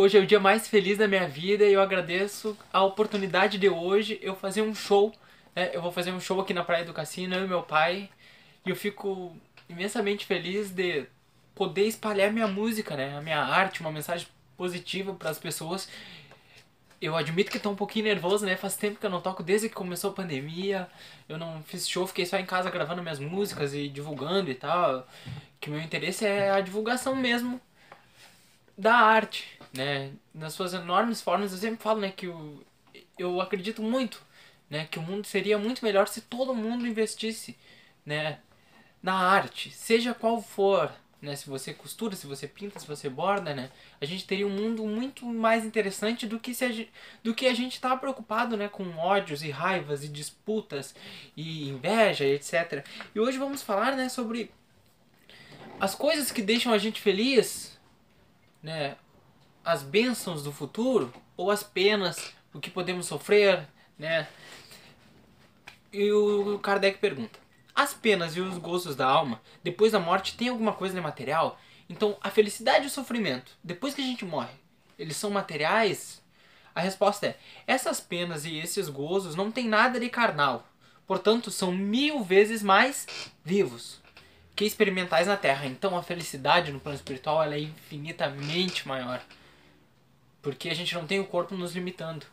Hoje é o dia mais feliz da minha vida e eu agradeço a oportunidade de hoje eu fazer um show. Né? Eu vou fazer um show aqui na Praia do Cassino, eu e meu pai. E eu fico imensamente feliz de poder espalhar minha música, né? A minha arte, uma mensagem positiva para as pessoas. Eu admito que tô um pouquinho nervoso, né? Faz tempo que eu não toco desde que começou a pandemia. Eu não fiz show, fiquei só em casa gravando minhas músicas e divulgando e tal. Que meu interesse é a divulgação mesmo da arte, né? Nas suas enormes formas, eu sempre falo, né, que eu, eu acredito muito, né, que o mundo seria muito melhor se todo mundo investisse, né, na arte, seja qual for, né, se você costura, se você pinta, se você borda, né, a gente teria um mundo muito mais interessante do que se a gente, do que a gente está preocupado, né, com ódios e raivas e disputas e inveja, etc. E hoje vamos falar, né, sobre as coisas que deixam a gente feliz né, as bênçãos do futuro ou as penas, o que podemos sofrer, né? E o Kardec pergunta: as penas e os gozos da alma depois da morte têm alguma coisa de material? Então, a felicidade e o sofrimento, depois que a gente morre, eles são materiais? A resposta é: essas penas e esses gozos não têm nada de carnal, portanto, são mil vezes mais vivos que experimentais na Terra. Então a felicidade no plano espiritual é infinitamente maior. Porque a gente não tem o corpo nos limitando.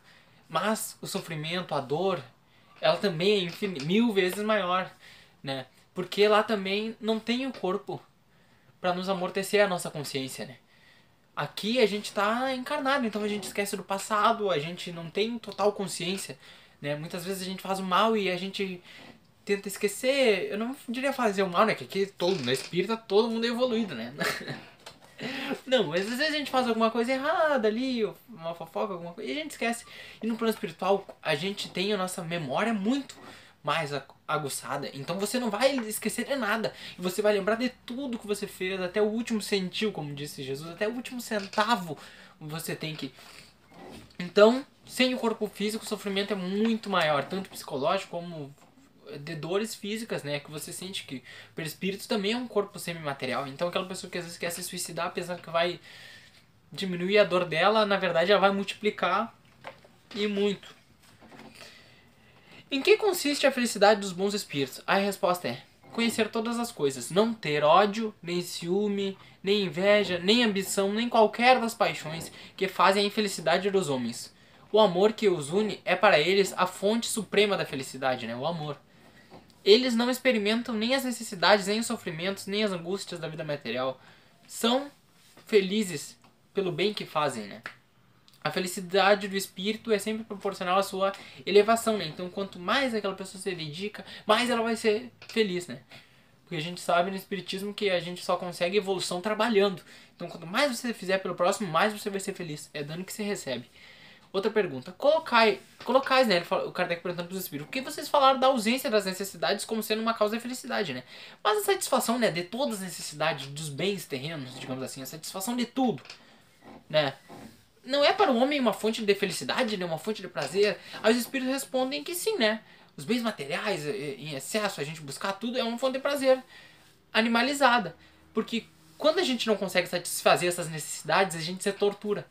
Mas o sofrimento, a dor, ela também é mil vezes maior, né? Porque lá também não tem o corpo para nos amortecer a nossa consciência, né? Aqui a gente está encarnado, então a gente esquece do passado, a gente não tem total consciência, né? Muitas vezes a gente faz o mal e a gente tenta esquecer. Eu não diria fazer o mal, né? Que aqui todo, na espírita todo mundo é evoluído, né? Não, mas às vezes a gente faz alguma coisa errada ali, uma fofoca, alguma coisa, e a gente esquece. E no plano espiritual, a gente tem a nossa memória muito mais aguçada. Então você não vai esquecer de nada. E você vai lembrar de tudo que você fez, até o último centil, como disse Jesus, até o último centavo você tem que. Então, sem o corpo físico, o sofrimento é muito maior, tanto psicológico como de dores físicas, né? Que você sente que o perispírito também é um corpo semimaterial. Então aquela pessoa que às vezes quer se suicidar pensando que vai diminuir a dor dela, na verdade ela vai multiplicar e muito. Em que consiste a felicidade dos bons espíritos? A resposta é conhecer todas as coisas, não ter ódio, nem ciúme, nem inveja, nem ambição, nem qualquer das paixões que fazem a infelicidade dos homens. O amor que os une é para eles a fonte suprema da felicidade, né? O amor. Eles não experimentam nem as necessidades, nem os sofrimentos, nem as angústias da vida material. São felizes pelo bem que fazem, né? A felicidade do espírito é sempre proporcional à sua elevação, né? Então, quanto mais aquela pessoa se dedica, mais ela vai ser feliz, né? Porque a gente sabe no espiritismo que a gente só consegue evolução trabalhando. Então, quanto mais você fizer pelo próximo, mais você vai ser feliz. É dano que você recebe. Outra pergunta. Colocai, colocais, né? o Kardec perguntando para os espíritos. Por que vocês falaram da ausência das necessidades como sendo uma causa da felicidade, né? Mas a satisfação, né? De todas as necessidades dos bens terrenos, digamos assim. A satisfação de tudo, né? Não é para o homem uma fonte de felicidade, né? Uma fonte de prazer. Aí os espíritos respondem que sim, né? Os bens materiais em excesso, a gente buscar tudo, é uma fonte de prazer animalizada. Porque quando a gente não consegue satisfazer essas necessidades, a gente se tortura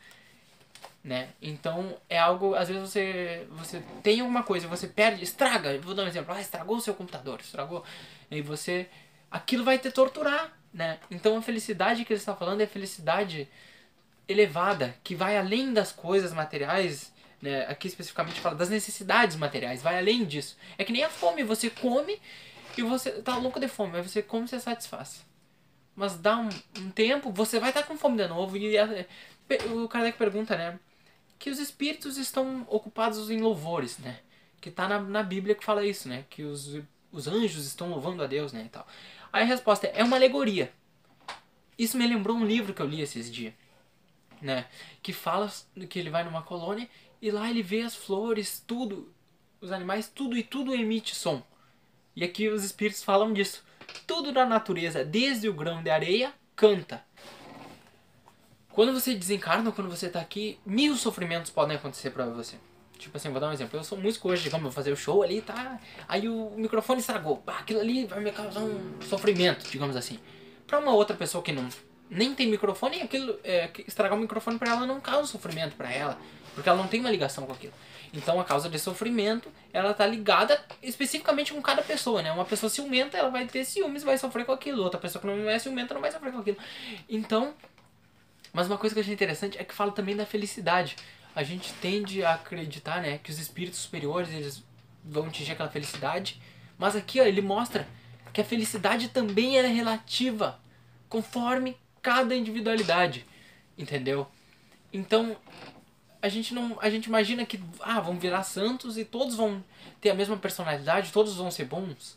né? Então é algo, às vezes você você tem alguma coisa, você perde, estraga, vou dar um exemplo, ah, estragou o seu computador, estragou, e você aquilo vai te torturar, né? Então a felicidade que ele está falando é felicidade elevada, que vai além das coisas materiais, né? Aqui especificamente fala das necessidades materiais, vai além disso. É que nem a fome, você come e você tá louco de fome, mas você come e você satisfaz. Mas dá um, um tempo, você vai estar tá com fome de novo e a, o Kardec pergunta, né? Que os espíritos estão ocupados em louvores, né? Que tá na, na Bíblia que fala isso, né? Que os, os anjos estão louvando a Deus, né? E tal. Aí a resposta é, é uma alegoria. Isso me lembrou um livro que eu li esses dias, né? Que fala que ele vai numa colônia e lá ele vê as flores, tudo, os animais, tudo e tudo emite som. E aqui os espíritos falam disso. Tudo da natureza, desde o grão de areia, canta. Quando você desencarna, quando você tá aqui, mil sofrimentos podem acontecer pra você. Tipo assim, vou dar um exemplo. Eu sou músico hoje, vou fazer o show ali, tá? Aí o microfone estragou. aquilo ali vai me causar um sofrimento, digamos assim. Pra uma outra pessoa que não nem tem microfone aquilo é, estragar o microfone para ela não causa sofrimento para ela, porque ela não tem uma ligação com aquilo. Então a causa de sofrimento, ela tá ligada especificamente com cada pessoa, né? Uma pessoa ciumenta, ela vai ter ciúmes vai sofrer com aquilo. Outra pessoa que não é ciumenta não vai sofrer com aquilo. Então, mas uma coisa que eu achei interessante é que fala também da felicidade. A gente tende a acreditar, né, que os espíritos superiores, eles vão atingir aquela felicidade, mas aqui, ó, ele mostra que a felicidade também é relativa, conforme cada individualidade, entendeu? Então, a gente não, a gente imagina que ah, vão virar santos e todos vão ter a mesma personalidade, todos vão ser bons.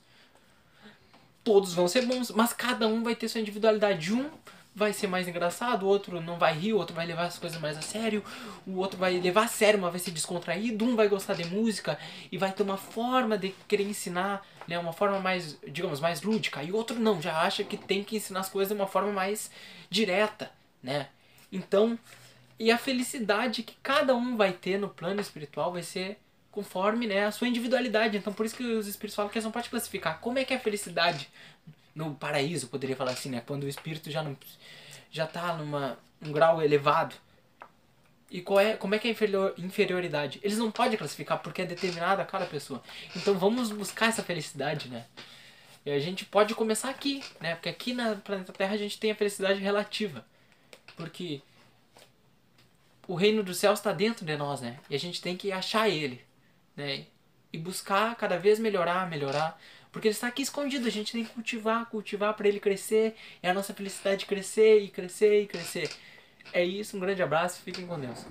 Todos vão ser bons, mas cada um vai ter sua individualidade. Um vai ser mais engraçado, o outro não vai rir, o outro vai levar as coisas mais a sério, o outro vai levar a sério, mas vai ser descontraído, um vai gostar de música e vai ter uma forma de querer ensinar, né, uma forma mais, digamos, mais lúdica, e o outro não, já acha que tem que ensinar as coisas de uma forma mais direta, né? Então, e a felicidade que cada um vai ter no plano espiritual vai ser conforme né, a sua individualidade. Então por isso que os espíritos falam que eles não podem classificar. Como é que é a felicidade no paraíso, poderia falar assim, né? Quando o espírito já não já está numa um grau elevado. E qual é, como é que é a inferior, inferioridade? Eles não podem classificar porque é determinada a cada pessoa. Então vamos buscar essa felicidade, né? E a gente pode começar aqui, né? Porque aqui na planeta Terra a gente tem a felicidade relativa. Porque o reino dos céus está dentro de nós, né? E a gente tem que achar ele, né? E buscar cada vez melhorar, melhorar. Porque ele está aqui escondido, a gente tem que cultivar, cultivar para ele crescer. É a nossa felicidade crescer e crescer e crescer. É isso, um grande abraço, fiquem com Deus.